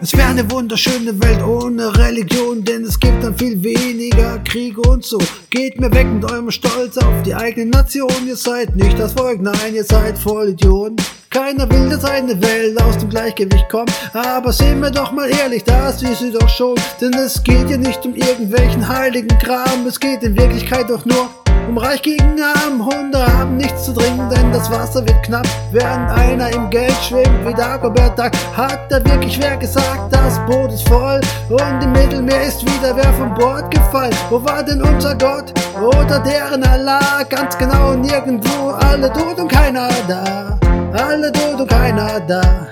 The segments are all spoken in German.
Es wäre eine wunderschöne Welt ohne Religion, denn es gibt dann viel weniger Kriege und so. Geht mir weg mit eurem Stolz auf die eigene Nation. Ihr seid nicht das Volk, nein, ihr seid Vollidioten. Keiner will, dass eine Welt aus dem Gleichgewicht kommt. Aber sehen wir doch mal ehrlich, das ist sie doch schon. Denn es geht hier nicht um irgendwelchen heiligen Kram. Es geht in Wirklichkeit doch nur um Reich gegen Arm. Hunde haben nichts zu trinken, denn das Wasser wird knapp. Während einer im Geld schwimmt wie Dagobert Duck, hat da wirklich wer gesagt, das Boot ist voll. Und im Mittelmeer ist wieder wer vom Bord gefallen. Wo war denn unser Gott? Oder deren Allah? Ganz genau nirgendwo. Alle tot und keiner da. Alle tot und keiner da.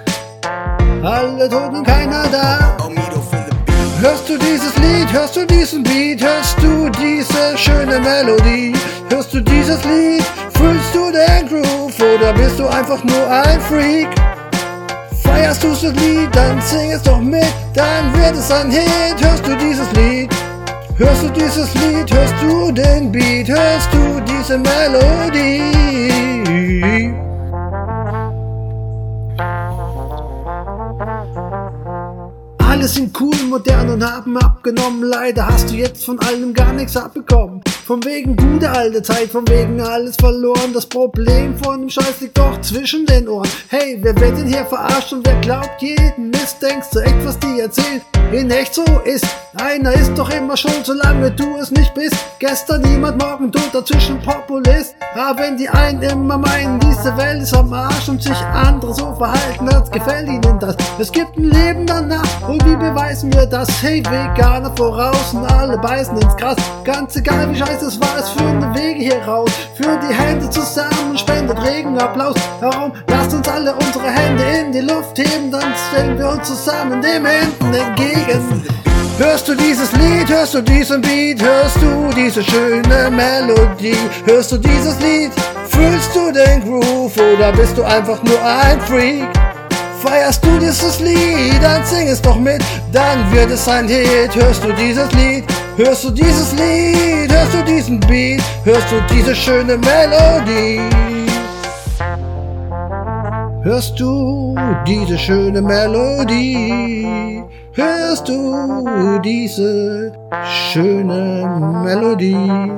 Alle tot und keiner da. Hörst du dieses Lied, hörst du diesen Beat, hörst du diese schöne Melodie? Hörst du dieses Lied, fühlst du den Groove oder bist du einfach nur ein Freak? Feierst du das Lied, dann sing es doch mit, dann wird es ein Hit. Hörst du dieses Lied, hörst du dieses Lied, hörst du den Beat, hörst du diese Melodie? Alle sind cool, modern und haben abgenommen. Leider hast du jetzt von allem gar nichts abbekommen. Von wegen gute alte Zeit, von wegen alles verloren. Das Problem von dem Scheiß liegt doch zwischen den Ohren. Hey, wer wird denn hier verarscht und wer glaubt jeden Mist? Denkst du echt, was die erzählen? In echt so ist, einer ist doch immer schon, solange du es nicht bist. Gestern niemand, morgen tot, dazwischen Populist. Aber wenn die einen immer meinen, diese Welt ist am Arsch und sich andere so verhalten, als gefällt ihnen das. Es gibt ein Leben danach und wie beweisen wir das? Hey, Veganer voraus und alle beißen ins Gras. Ganz egal wie scheiße es war, es führen die Wege hier raus. Führen die Hände zusammen, spendet Regen Applaus. Warum? Lasst uns alle unsere Hände in die Luft heben, dann stellen wir uns zusammen dem Händen entgegen. Hörst du dieses Lied, hörst du diesen Beat, hörst du diese schöne Melodie, hörst du dieses Lied, fühlst du den Groove oder bist du einfach nur ein Freak? Feierst du dieses Lied, dann sing es doch mit, dann wird es ein Hit. Hörst du dieses Lied, hörst du dieses Lied, hörst du diesen Beat, hörst du diese schöne Melodie? Hörst du diese schöne Melodie? Hörst du diese schöne Melodie?